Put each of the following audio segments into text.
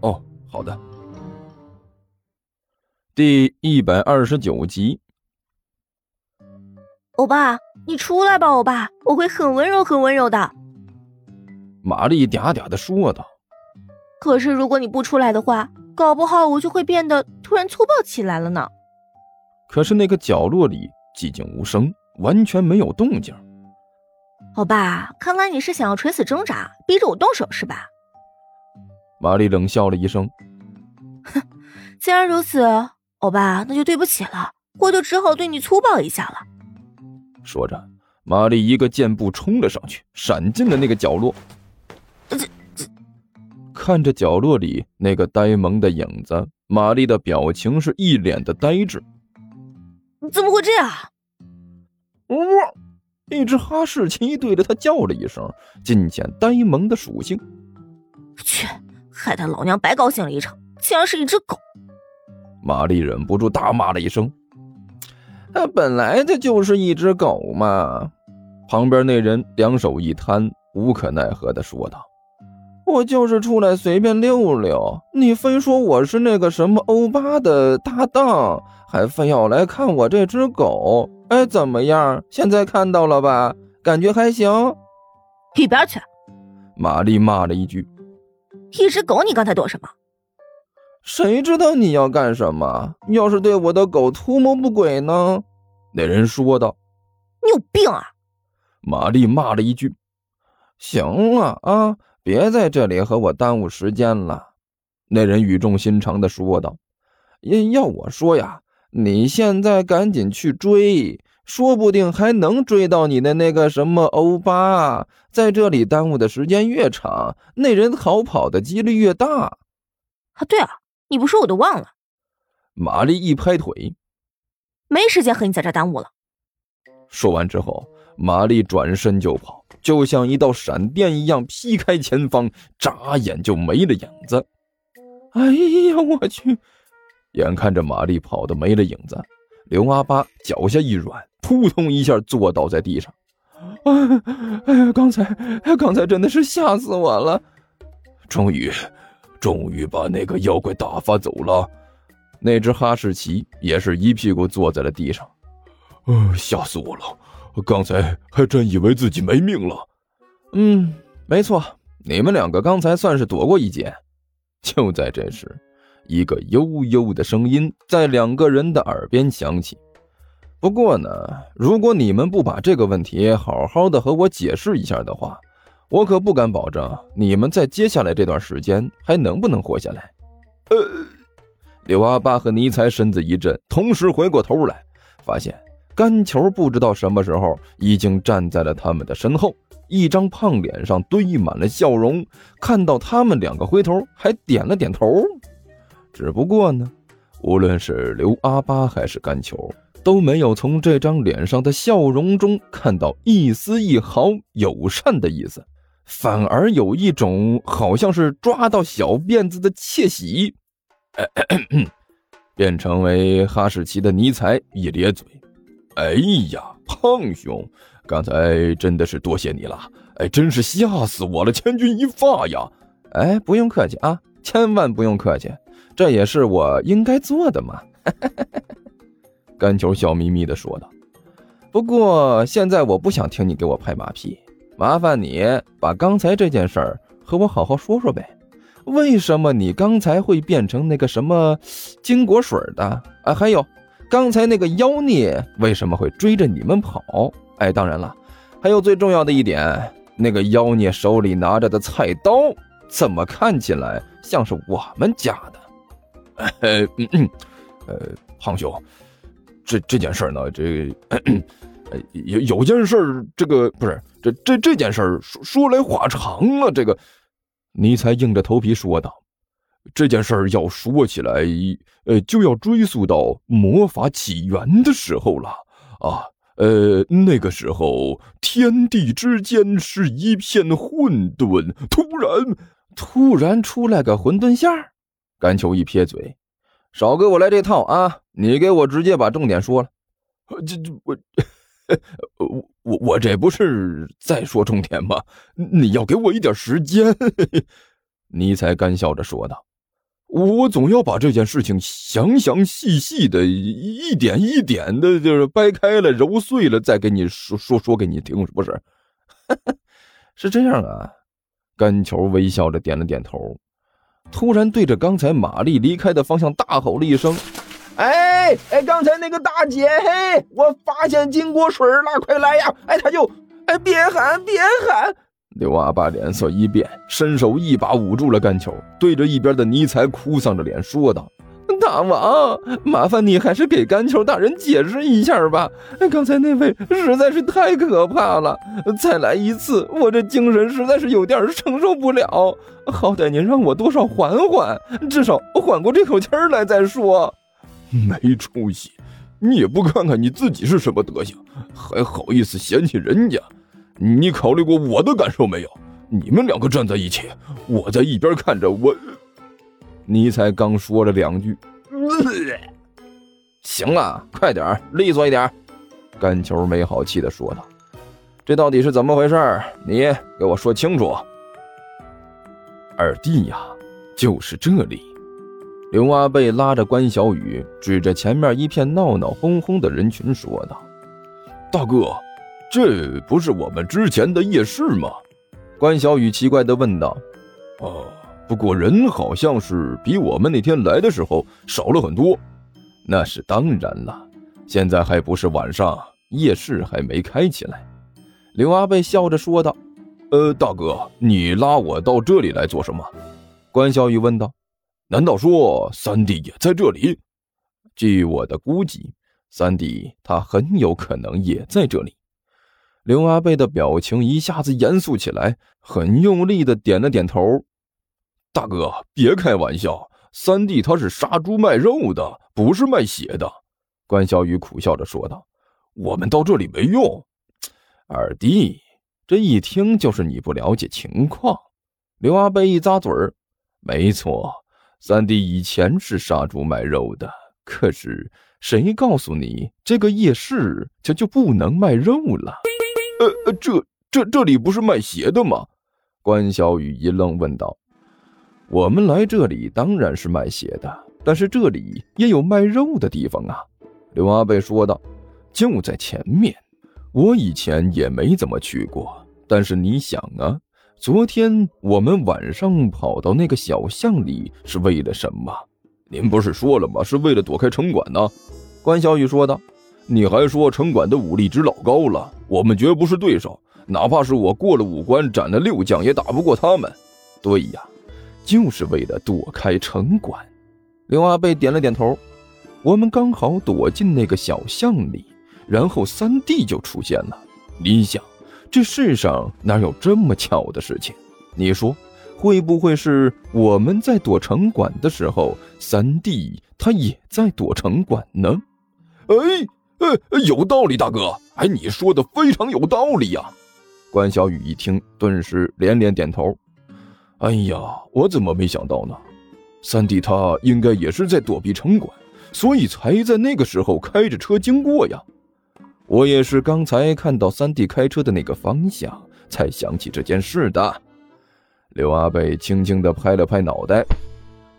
哦，好的。第一百二十九集。欧巴，你出来吧，欧巴，我会很温柔、很温柔的。玛丽嗲嗲的说道。可是如果你不出来的话，搞不好我就会变得突然粗暴起来了呢。可是那个角落里寂静无声，完全没有动静。欧巴，看来你是想要垂死挣扎，逼着我动手是吧？玛丽冷笑了一声。哼，既然如此，欧巴，那就对不起了，我就只好对你粗暴一下了。说着，玛丽一个箭步冲了上去，闪进了那个角落。这这，看着角落里那个呆萌的影子，玛丽的表情是一脸的呆滞。怎么会这样？呜！一只哈士奇对着他叫了一声，尽显呆萌的属性。去，害得老娘白高兴了一场，竟然是一只狗！玛丽忍不住大骂了一声。他本来这就是一只狗嘛！旁边那人两手一摊，无可奈何的说道：“我就是出来随便溜溜，你非说我是那个什么欧巴的搭档，还非要来看我这只狗。哎，怎么样？现在看到了吧？感觉还行？一边去！”玛丽骂了一句：“一只狗，你刚才躲什么？”谁知道你要干什么？要是对我的狗图谋不轨呢？那人说道。你有病啊！玛丽骂了一句。行了啊，别在这里和我耽误时间了。那人语重心长的说道。要要我说呀，你现在赶紧去追，说不定还能追到你的那个什么欧巴。在这里耽误的时间越长，那人逃跑的几率越大。啊，对啊。你不说我都忘了。玛丽一拍腿，没时间和你在这耽误了。说完之后，玛丽转身就跑，就像一道闪电一样劈开前方，眨眼就没了影子。哎呀，我去！眼看着玛丽跑的没了影子，刘阿八脚下一软，扑通一下坐倒在地上。哎呀，刚才，刚才真的是吓死我了！终于。终于把那个妖怪打发走了，那只哈士奇也是一屁股坐在了地上。呃，吓死我了！刚才还真以为自己没命了。嗯，没错，你们两个刚才算是躲过一劫。就在这时，一个悠悠的声音在两个人的耳边响起。不过呢，如果你们不把这个问题好好的和我解释一下的话，我可不敢保证你们在接下来这段时间还能不能活下来。呃，刘阿八和尼才身子一震，同时回过头来，发现干球不知道什么时候已经站在了他们的身后，一张胖脸上堆满了笑容。看到他们两个回头，还点了点头。只不过呢，无论是刘阿八还是甘球，都没有从这张脸上的笑容中看到一丝一毫友善的意思。反而有一种好像是抓到小辫子的窃喜，变成为哈士奇的尼采一咧嘴：“哎呀，胖兄，刚才真的是多谢你了，哎，真是吓死我了，千钧一发呀！哎，不用客气啊，千万不用客气，这也是我应该做的嘛。”干球笑眯眯的说道：“不过现在我不想听你给我拍马屁。”麻烦你把刚才这件事儿和我好好说说呗，为什么你刚才会变成那个什么金果水的啊？还有，刚才那个妖孽为什么会追着你们跑？哎，当然了，还有最重要的一点，那个妖孽手里拿着的菜刀，怎么看起来像是我们家的？呃，呃，胖兄，这这件事呢，这呃。有有件事，这个不是这这这件事说说来话长了。这个，尼才硬着头皮说道：“这件事要说起来，呃，就要追溯到魔法起源的时候了啊。呃，那个时候天地之间是一片混沌，突然，突然出来个混沌馅儿。甘球一撇嘴，少给我来这套啊！你给我直接把重点说了。这这我，我我我这不是在说重点吗？你要给我一点时间。尼才干笑着说道。我总要把这件事情详详细细的、一点一点的，就是掰开了、揉碎了，再给你说说说给你听，是不是？是这样啊。甘球微笑着点了点头，突然对着刚才玛丽离开的方向大吼了一声：“哎哎，刚才那个大姐，嘿，我发现金锅水了，快来呀！哎，他就哎，别喊，别喊。”刘阿爸脸色一变，伸手一把捂住了干球，对着一边的尼采哭丧着脸说道：“大王，麻烦你还是给甘球大人解释一下吧。刚才那位实在是太可怕了，再来一次，我这精神实在是有点承受不了。好歹您让我多少缓缓，至少缓过这口气来再说。没出息，你也不看看你自己是什么德行，还好意思嫌弃人家。”你考虑过我的感受没有？你们两个站在一起，我在一边看着。我，你才刚说了两句，行了，快点利索一点。干球没好气的说道：“这到底是怎么回事？你给我说清楚。”二弟呀，就是这里。刘阿贝拉着关小雨，指着前面一片闹闹哄哄的人群说道：“大哥。”这不是我们之前的夜市吗？关小雨奇怪的问道。“哦，不过人好像是比我们那天来的时候少了很多。”那是当然了，现在还不是晚上，夜市还没开起来。”刘阿贝笑着说道。“呃，大哥，你拉我到这里来做什么？”关小雨问道。“难道说三弟也在这里？”据我的估计，三弟他很有可能也在这里。刘阿贝的表情一下子严肃起来，很用力的点了点头。大哥，别开玩笑，三弟他是杀猪卖肉的，不是卖血的。关小雨苦笑着说道：“我们到这里没用。”二弟，这一听就是你不了解情况。刘阿贝一咂嘴儿：“没错，三弟以前是杀猪卖肉的，可是谁告诉你这个夜市就就不能卖肉了？”呃呃，这这这里不是卖鞋的吗？关小雨一愣，问道：“我们来这里当然是卖血的，但是这里也有卖肉的地方啊。”刘阿贝说道：“就在前面。我以前也没怎么去过，但是你想啊，昨天我们晚上跑到那个小巷里是为了什么？您不是说了吗？是为了躲开城管呢。”关小雨说道。你还说城管的武力值老高了，我们绝不是对手，哪怕是我过了五关斩了六将，也打不过他们。对呀，就是为了躲开城管。刘阿贝点了点头。我们刚好躲进那个小巷里，然后三弟就出现了。你想，这世上哪有这么巧的事情？你说，会不会是我们在躲城管的时候，三弟他也在躲城管呢？哎。呃，有道理，大哥。哎，你说的非常有道理呀。关小雨一听，顿时连连点头。哎呀，我怎么没想到呢？三弟他应该也是在躲避城管，所以才在那个时候开着车经过呀。我也是刚才看到三弟开车的那个方向，才想起这件事的。刘阿贝轻轻地拍了拍脑袋，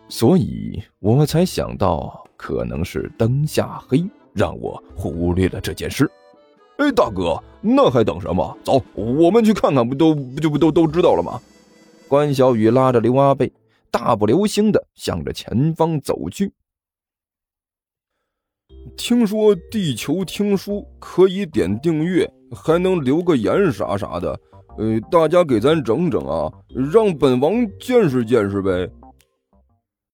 所以我才想到，可能是灯下黑。让我忽略了这件事。哎，大哥，那还等什么？走，我们去看看，不都不就不都都知道了吗？关小雨拉着刘阿贝，大步流星的向着前方走去。听说地球听书可以点订阅，还能留个言啥啥的。呃，大家给咱整整啊，让本王见识见识呗。